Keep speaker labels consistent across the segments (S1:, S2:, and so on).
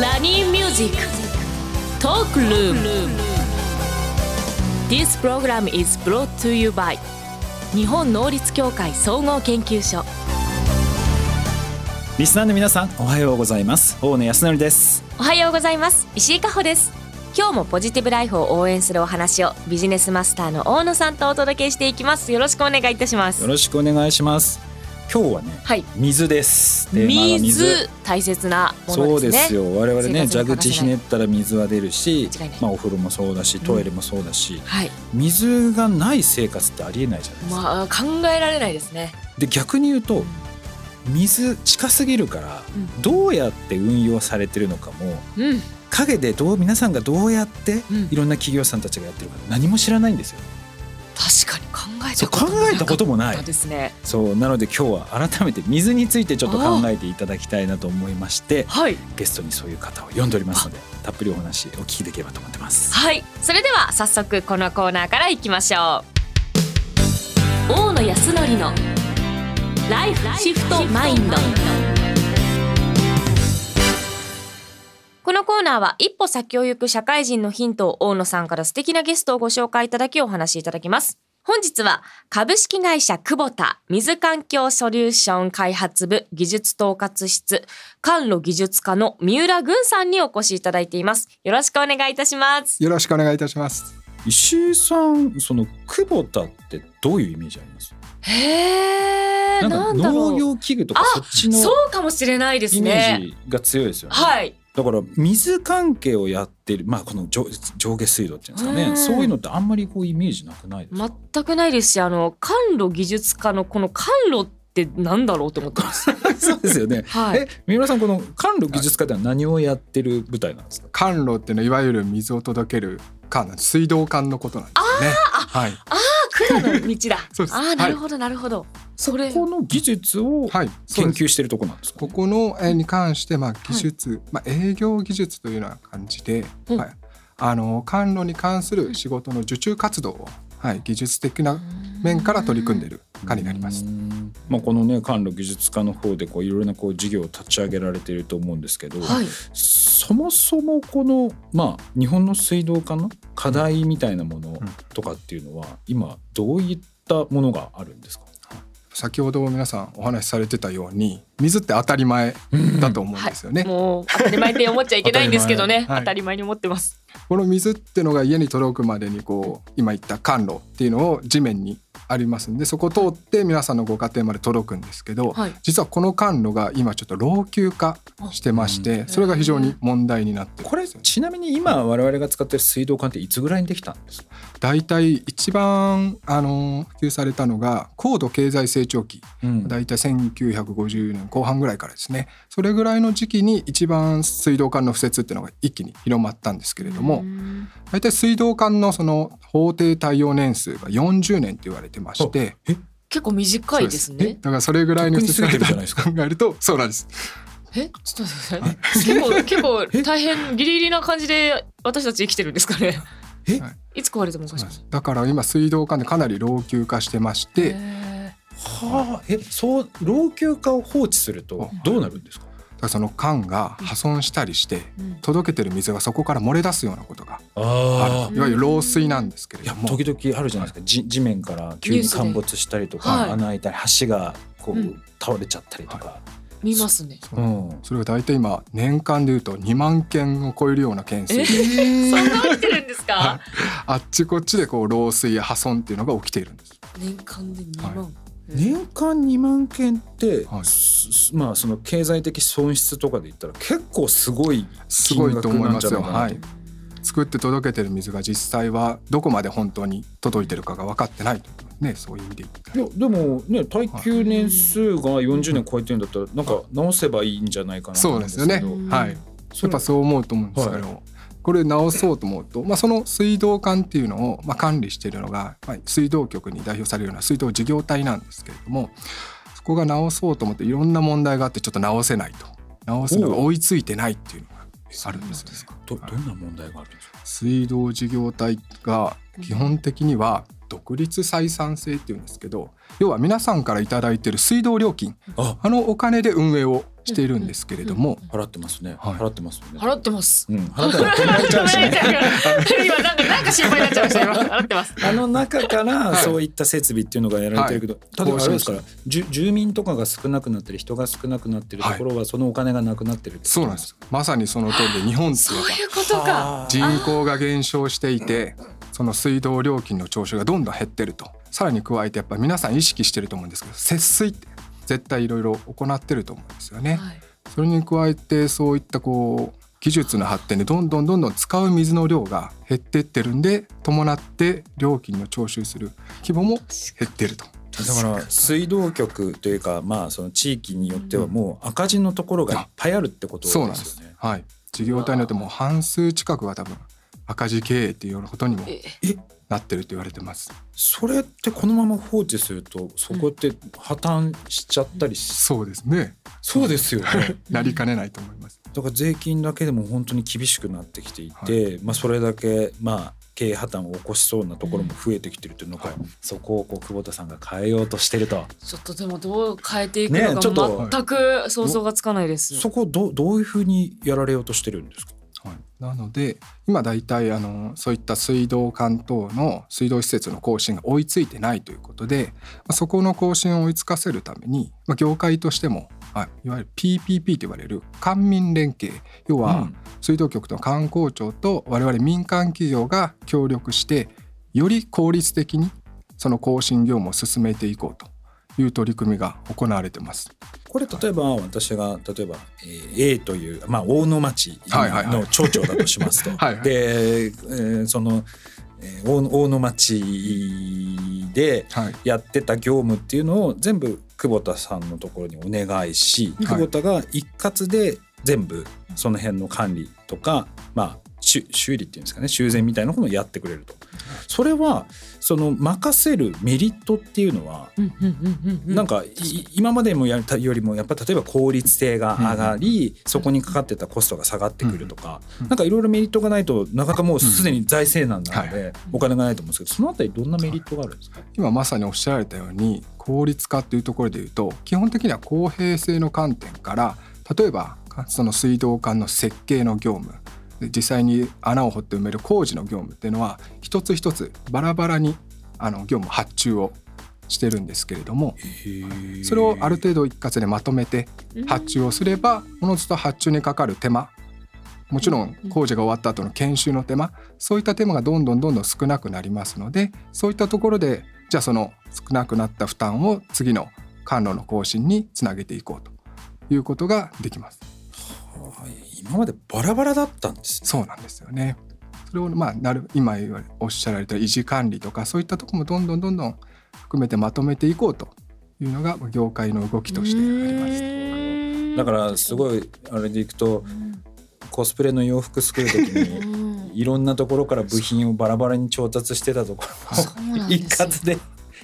S1: ラニーミュージックトークルーム This program is brought to you by 日本能率協会総合研究所
S2: リスナーの皆さんおはようございます。大野泰敬です。
S1: おはようございます。石井加穂です。今日もポジティブライフを応援するお話をビジネスマスターの大野さんとお届けしていきます。よろしくお願いいたします。
S2: よろしくお願いします今日はね、
S1: はい。
S2: 水です。テーマは
S1: 水。大切なも
S2: そう
S1: のでね。
S2: ですすよ。我々ね蛇口ひねったら水は出るしまあお風呂もそうだしトイレもそうだし、
S1: はい。
S2: 水がない生活ってありえないじゃないですか、
S1: まあ考えられないですね。
S2: で逆に言うと水近すぎるから
S1: うん。
S2: どうやって運用されてるのかも
S1: うん。
S2: 陰でどう皆さんがどうやって
S1: うん。
S2: いろんな企業さんたちがやってるか何も知らないんですよ
S1: 確かに考えたこと
S2: 考えたこともない。
S1: ですね
S2: そうなので今日は改めて水についてちょっと考えていただきたいなと思いまして
S1: はい。
S2: ゲストにそういう方を呼んでおりますのでたっぷりお話お聞きできればと思ってます。
S1: はい。それでは早速このコーナーからいきましょう。大野康則のライフシフトマインドナーは一歩先を行く社会人のヒントを大野さんから素敵なゲストをご紹介いただきお話しいただきます。本日は株式会社久保田水環境ソリューション開発部技術統括室管路技術課の三浦軍さんにお越しいただいています。よろしくお願いいたします。
S3: よろしくお願いいたします。
S2: 石井さんその久保田ってどういうイメージあります？
S1: へー
S2: なんか
S1: なんだろう
S2: 農業器具とか
S1: あ
S2: そっちの
S1: そうかもしれないです
S2: イメー
S1: ね
S2: ジが強いですよね、
S1: はい
S2: だから水関係をやってるまあこの上上下水道っていうんですか
S1: うん。
S2: ねそういうのってあんまりこうイメージなくないですか、
S1: 全くないですしあの管路技術課のこの管路ってなんだろうと思ってます。
S2: そうですよね。
S1: はい。
S2: え三浦さんこの管路技術課では何をやってる部隊なんですか？
S3: 管路っていうのはいわゆる水を届ける管水道管のことなんですよね。はい
S1: 管の道だ。
S3: そうです。
S1: あーなるほどなるほど、それ。
S2: この技術を研究してるとこなんですか、
S3: ここのえーに関してまあ技術、まあ営業技術というような感じで、
S1: うん。
S3: はい。あの管路に関する仕事の受注活動をはい技術的な面から取り組んでいる課になります。
S2: う。んまあ、このね管路技術課の方でこういろいろなこう事業を立ち上げられていると思うんですけど、
S1: はい。
S2: そもそもこの、まあ、日本の水道管の課題みたいなものとかっていうのは今どういったものがあるんですか、
S3: 先ほど皆さんお話しされてたように水って当たり前だと思うんですよね。
S1: もう当たり前って思っちゃいけないんですけどね。
S3: 当たり前
S1: に思ってます
S3: この水っていうのが家に届くまでにこう今言った管路っていうのを地面にありますんでそこを通って皆さんのご家庭まで届くんですけど、
S1: はい。
S3: 実はこの管路が今ちょっと老朽化してましてそれが非常に問題になってる
S2: これちなみに今我々が使ってる水道管っていつぐらいにできたんですか？
S3: 大体一番あの普及されたのが高度経済成長期。
S2: うん。
S3: 大体1950年後半ぐらいからですね。それぐらいの時期に一番水道管の敷設っていうのが一気に広まったんですけれども、
S1: うん
S3: 大体水道管のその法定耐用年数が40年と言われてまして
S1: 結構短いですね。
S3: だからそれぐらいの
S2: とっくに過ぎてるじゃないですか
S3: 考えるとそうなんです。
S1: え？ちょっと待ってください。結構結構大変ギリギリな感じで私たち生きてるんですかね。
S2: え？
S3: はい
S1: いつ壊れてもおかしくない
S3: だから今水道管でかなり老朽化してまして。
S1: へ
S2: はあ。えそう老朽化を放置するとどうなるんですか？
S3: その管が破損したりして
S1: ーうん。
S3: 届けてる水がそこから漏れ出すようなことが
S2: あ
S3: あるいわゆる漏水なんですけれ
S2: いや
S3: ども
S2: 時々あるじゃないですか、じ地面から急に陥没したりとか、
S1: はい。
S2: 穴開いたり橋がこう、
S1: うん。
S2: 倒れちゃったりとか、
S1: 見ますね。
S3: そう
S2: う。ん。
S3: それが大体今年間でいうと2万件を超えるような件数。
S1: え
S3: で
S1: ー、そんな起きてるんですか？
S3: あっちこっちでこう漏水や破損っていうのが起きているんです。
S1: 年間で2万、
S3: は
S2: 年間2万件って、
S3: はい。
S2: すまあその経済的損失とかで言ったら結構すごい
S3: すごいと思いますよ。
S2: 金額なんじゃないかなと。
S3: はい。作って届けてる水が実際はどこまで本当に届いてるかが分かってないと。ねそういう意味で
S2: いやでもね耐久年数が40年超えてるんだったらなんか直せばいいんじゃないかなと
S3: そう
S2: 思うん
S3: ですよね。はい。やっぱそう思うと思うんですけど、これ直そうと思うと、まあ、その水道管っていうのを、まあ、管理しているのが、水道局に代表されるような水道事業体なんですけれどもそこが直そうと思っていろんな問題があってちょっと直せないと直すのが追いついてないっていうのがあるんですよね。
S2: どどんな問題があるんですか
S3: 水道事業体が基本的には独立採算制っていうんですけど要は皆さんから頂いてる水道料金
S2: あ。
S3: あのお金で運営をしているんですけれども、
S2: 払ってますね、
S3: はい。
S2: 払ってます
S1: 払ってます。
S2: うん、払ってない。止められちゃうしね
S1: 今なんかなんか心配になっちゃいました。今 払ってます。
S2: あの中から
S3: はい。
S2: そういった設備っていうのがやられてるけど、
S3: はい。
S2: 例えばあれです。から住民とかが少なくなってる人が少なくなってるところはそのお金がなくなってる
S3: そうなんです。まさにその通りで日本って
S1: そう
S3: いうのは
S1: いうことか。
S3: 人口が減少していてその水道料金の徴収がどんどん減ってるとさらに加えてやっぱ皆さん意識してると思うんですけど節水って絶対いろいろ行ってると思うんですよね。
S1: はい
S3: それに加えてそういったこう技術の発展でどんどんどんどん使う水の量が減ってってるんで伴って料金の徴収する規模も減ってると。
S2: だから水道局というかまあその地域によってはもう赤字のところがいっぱいあるってことですよ
S3: そうなんです
S2: ね。。
S3: はい。事業体によってもう半数近くは多分赤字経営っていうようなことにも
S1: え
S3: なってると言われてます。
S2: それってこのまま放置するとそこって破綻しちゃったりし、
S3: そうですね。
S2: そうですよね。
S3: なりかねないと思います。
S2: だから税金だけでも本当に厳しくなってきていて、まあそれだけまあ経営破綻を起こしそうなところも増えてきてるというのが、
S3: はい
S2: そこをこう久保田さんが変えようとしてると。
S1: ちょっとでもどう変えていく
S2: ね
S1: のか全く想像がつかないです。
S2: そこをどうどういうふうにやられようとしてるんですか？
S3: はい、なので今大体あのそういった水道管等の水道施設の更新が追いついてないということで、まあ、そこの更新を追いつかせるために、まあ、業界としても、はい、いわゆる PPP と言われる官民連携要は
S2: うん。
S3: 水道局と観光庁と我々民間企業が協力してより効率的にその更新業務を進めていこうという取り組みが行われてます。
S2: これ例えば私が例えば、えー A という、まあ、大野町の町長だとしますと。
S3: はいはい
S2: で、えーその、えー大野町で
S3: はい
S2: やってた業務っていうのを全部久保田さんのところにお願いし、
S3: はい
S2: 久保田が一括で全部その辺の管理とか、まあ、修修理っていうんですかね修繕みたいなことをやってくれると。それはその任せるメリットっていうのはなんかい今までもやったよりもやっぱ例えば効率性が上がり、そこにかかってたコストが下がってくるとか、
S3: うん
S2: なんかいろいろメリットがないとなかなかもうすでに財政難なので、
S3: は
S2: お金がないと思うんですけどそのあたりどんなメリットがあるんですか、
S3: 今まさにおっしゃられたように効率化っていうところでいうと基本的には公平性の観点から例えばその水道管の設計の業務で実際に穴を掘って埋める工事の業務っていうのは一つ一つバラバラにあの業務発注をしてるんですけれどもそれをある程度一括でまとめて発注をすればおのずと発注にかかる手間もちろん工事が終わった後の研修の手間そういった手間がどんどんどんどん少なくなりますのでそういったところでじゃあその少なくなった負担を次の管路の更新につなげていこうということができます。
S2: はい。今までバラバラだったんですね。
S3: そうなんですよね。それをまあなる今おっしゃられた維持管理とかそういったところもどんどんどんどん含めてまとめていこうというのが業界の動きとしてあります。
S2: だからすごいあれでいくとコスプレの洋服作る時に いろんなところから部品をバラバラに調達してたところ
S1: そうなんで
S2: 一括で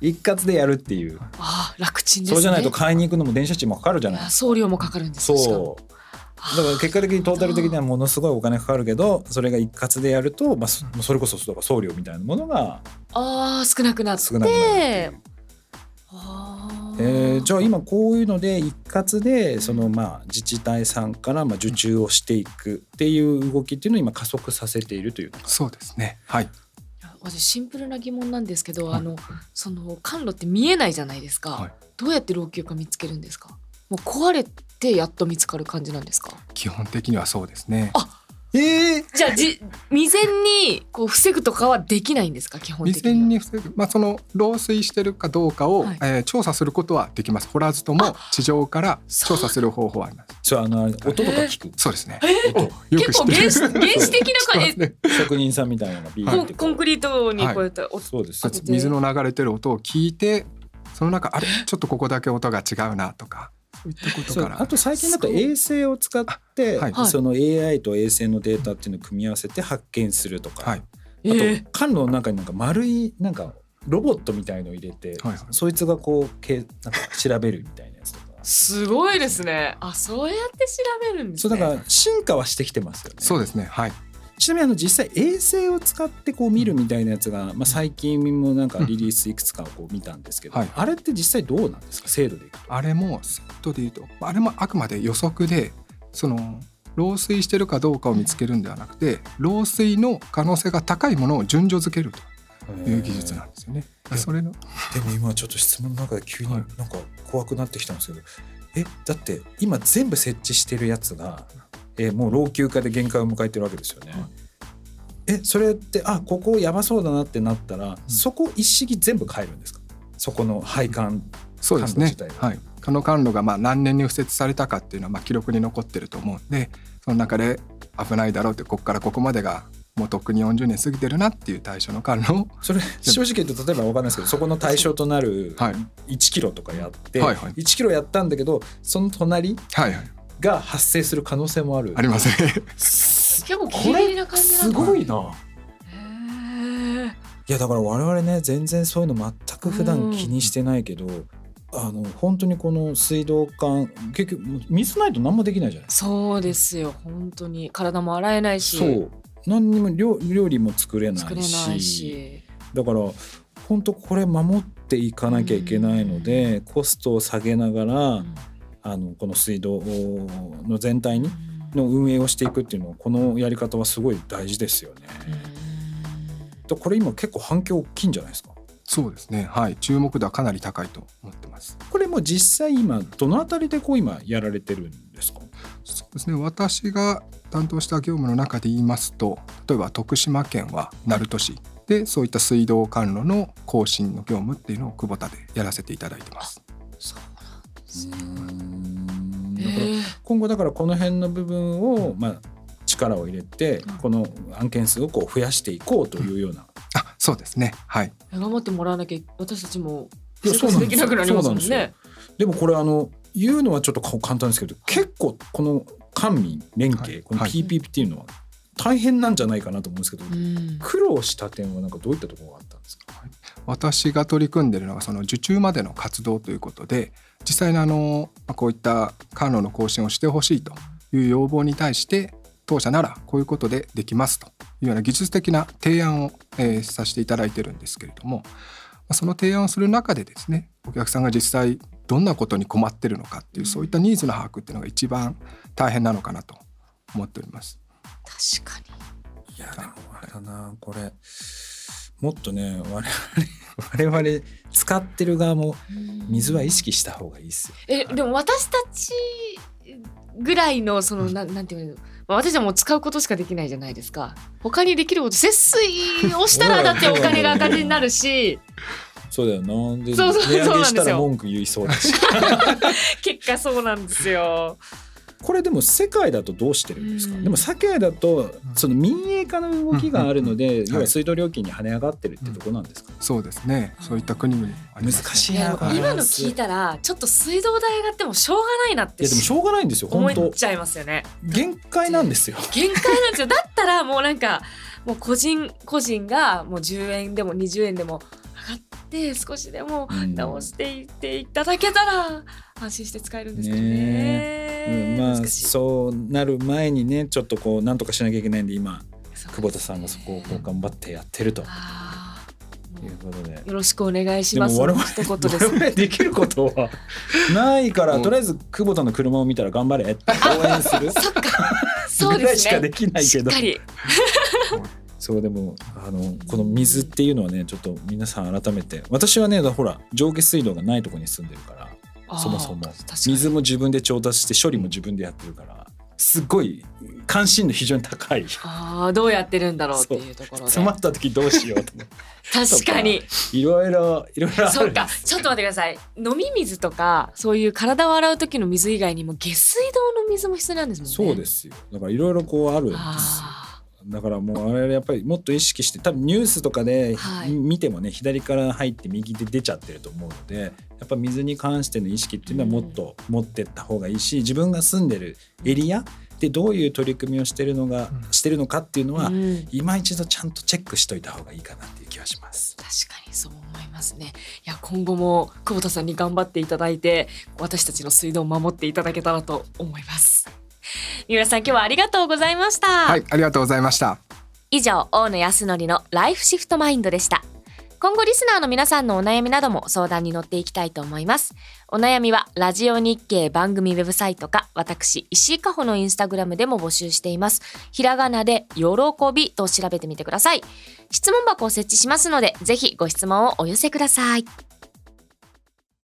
S2: 一括でやるっていう。
S1: あー楽ちんですね。
S2: そうじゃないと買いに行くのも電車賃もかかるじゃない。
S1: 送料もかかるんです
S2: そうだから結果的にトータル的にはものすごいお金かかるけどそれが一括でやると、まあ、そそれこそ送料みたいなものが
S1: ああ少なくなって。
S2: 少えーじゃあ今こういうので一括でそのまあ自治体さんからまあ受注をしていくっていう動きっていうのを今加速させているという
S3: そうですね。はい。
S1: 私シンプルな疑問なんですけど、
S3: はい。
S1: あのその管路って見えないじゃないですか、
S3: はい。
S1: どうやって老朽化見つけるんですか？もう壊れてやっと見つかる感じなんですか？
S3: 基本的にはそうですね。
S1: あ
S2: ええ
S1: じゃあじ未然にこう防ぐとかはできないんですか？基本的
S3: 未然に防ぐ、まあ、その漏水してるかどうかを、
S1: はい。
S3: えー調査することはできます。掘らずとも地上から調査する方法はあります。
S2: そうあの音とか聞く？
S3: そうですね。
S1: え？
S2: 音
S3: よ
S1: 結構原始原始的な感じ？
S3: ね。
S2: 職人さんみたいなビー
S1: コンコンクリートにこうやって、お
S2: そうです。
S3: 水の流れてる音を聞いてその中あれ？ちょっとここだけ音が違うなとかそういったことから
S2: あと最近だと衛星を使って、
S3: はい
S1: はい。
S2: その AI と衛星のデータっていうのを組み合わせて発見するとか、
S3: はい。
S1: え
S2: あと
S1: ー。
S2: 管路の中になんか丸いなんかロボットみたいのを入れて、
S3: はいはい。
S2: そいつがこうけなんか調べるみたいなやつとか。
S1: すごいですね。あそうやって調べるんですね。
S2: そうだから進化はしてきてますよね。
S3: そうですね。はい
S2: ちなみにあの実際衛星を使ってこう見るみたいなやつが、まあ、最近もなんかリリースいくつかこう見たんですけど、
S3: はい。
S2: あれって実際どうなんですか？精度でいくと。
S3: あれもセットで言うとあれもあくまで予測でその漏水してるかどうかを見つけるんではなくて漏水の可能性が高いものを順序付けるという技術なんですよね。それの。
S2: でも今ちょっと質問の中で急に
S3: は
S2: ないんか怖くなってきたんですけど、えだって今全部設置してるやつが、えもう老朽化で限界を迎えてるわけですよね。
S3: はい。
S2: えそれってあここやばそうだなってなったら、そこ一式全部変えるんですか？そこの配管
S3: そうですね。はい。この管路がまあ何年に敷設されたかっていうのはまあ記録に残ってると思うんで、その中で危ないだろうってここからここまでがもうとっくに40年過ぎてるなっていう対象の管路を。
S2: それ正直言うと例えば分かんないですけどそこの対象となる
S3: はい。
S2: 1キロとかやって、
S3: はいはい。
S2: 1キロやったんだけどその隣
S3: はいはい
S2: が発生する可能性もある。
S3: ありますね。
S1: 結構ギリギリな感じなんだ。
S2: すごいな。いやだから我々ね全然そういうの全く普段気にしてないけど、あの本当にこの水道管結局水ないと何もできないじゃない。
S1: そうですよ。本当に。体も洗えないし。
S2: そう。何にも料料理も作れないし。
S1: 作れないし。
S2: だから本当これ守っていかなきゃいけないので、コストを下げながら、
S1: うん
S2: あのこの水道の全体にの運営をしていくっていうのはこのやり方はすごい大事ですよね。だこれ今結構反響大きいんじゃないですか？
S3: そうですね。はい。注目度はかなり高いと思ってます。
S2: これもう実際今どのあたりでこう今やられてるんですか？
S3: そうですね。私が担当した業務の中で言いますと、例えば徳島県は鳴門市でそういった水道管路の更新の業務っていうのを久保田でやらせていただいてます。
S1: そう
S2: だから今後だからこの辺の部分をまあ力を入れてこの案件数をこう増やしていこうというような。
S3: あ、そうですね。はい。
S1: 頑張ってもらわなきゃ私たちも生活できなくなりますもんね。
S2: でもこれあの言うのはちょっと簡単ですけど結構この官民連携、この
S3: はい。はい
S2: PPP っていうのは大変なんじゃないかなと思うんですけど、
S1: うん
S2: 苦労した点はなんかどういったところがあったんですか？
S3: 私が取り組んでいるのがその受注までの活動ということで実際にあのまあこういった管路の更新をしてほしいという要望に対して当社ならこういうことでできますというような技術的な提案を、えーさせていただいてるんですけれどもまあその提案をする中でですねお客さんが実際どんなことに困ってるのかっていうそういったニーズの把握っていうのが一番大変なのかなと思っております。
S1: 確かに。
S2: いやでもあれだな。これもっとね我々 我々使ってる側も水は意識した方がいいですよ。
S1: えでも私たちぐらいのそのなんなんていうの？まあ私はもう使うことしかできないじゃないですか。他にできること節水をしたらだってお金が赤字になるし。
S2: そうだよな。で
S1: そうそうそうなんですよ。
S2: ら文句言いそうだし。
S1: 結果そうなんですよ
S2: これでも世界だとどうしてるんですか、
S1: うん。
S2: でも世界だとその民営化の動きがあるので、
S3: ん
S2: 要は水道料金に跳ね上がってるってとこなんですか、
S3: そうですね。そういった国々もあります
S2: 難しいな。
S1: 今の聞いたらちょっと水道代上がってもしょうがないなって
S2: いやでもしょうがないんですよ
S1: 思っちゃいますよね。
S2: 限界なんですよ。
S1: 限界なんですよ。だったらもうなんかもう個人個人がもう10円でも20円でもって少しでも
S2: うん。
S1: 直していっていただけたら安心して使えるんですけどね
S2: ねうんまあそうなる前にねちょっとこうなんとかしなきゃいけないんで今久保田さんがそこをこう頑張ってやってると。
S1: あー
S2: いうことで。
S1: よろしくお願いし
S2: で
S1: ます。
S2: も我々
S1: 一言です。
S2: 我々できることは ないから、
S3: うん。
S2: とりあえず久保田の車を見たら頑張れって応援する。
S1: そっか。そうですね。
S2: しかできないけど。
S1: しっかり
S2: そうでもあのこの水っていうのはねちょっと皆さん改めて私はねほら上下水道がないところに住んでるからそもそも。水も自分で調達して処理も自分でやってるからすごい関心度非常に高い。
S1: あーどうやってるんだろうっていうところで。
S2: 詰まった時どうしようと
S1: 確かに。
S2: いろいろいろいろ
S1: そっか。ちょっと待ってください。飲み水とかそういう体を洗う時の水以外にも下水道の水も必要なんですもんね。
S2: そうですよ。だからいろいろこうあるんですだからもうあれやっぱりもっと意識して多分ニュースとかで
S1: はい。
S2: 見てもね左から入って右で出ちゃってると思うのでやっぱ水に関しての意識っていうのはもっと持ってった方がいいし自分が住んでるエリアでどういう取り組みをしてるのが、
S3: うん。
S2: してるのかっていうのは、
S1: ーうん。
S2: 今一度ちゃんとチェックしといた方がいいかなっていう気はします。
S1: 確かにそう思いますね。いや今後も久保田さんに頑張っていただいて私たちの水道を守っていただけたらと思います三浦さん今日はありがとうございました、
S3: はいありがとうございました。
S1: 以上大野康則のライフシフトマインドでした。今後リスナーの皆さんのお悩みなども相談に乗っていきたいと思います。お悩みはラジオ日経番組ウェブサイトか私石井加穂のインスタグラムでも募集しています。ひらがなで喜びと調べてみてください。質問箱を設置しますのでぜひご質問をお寄せください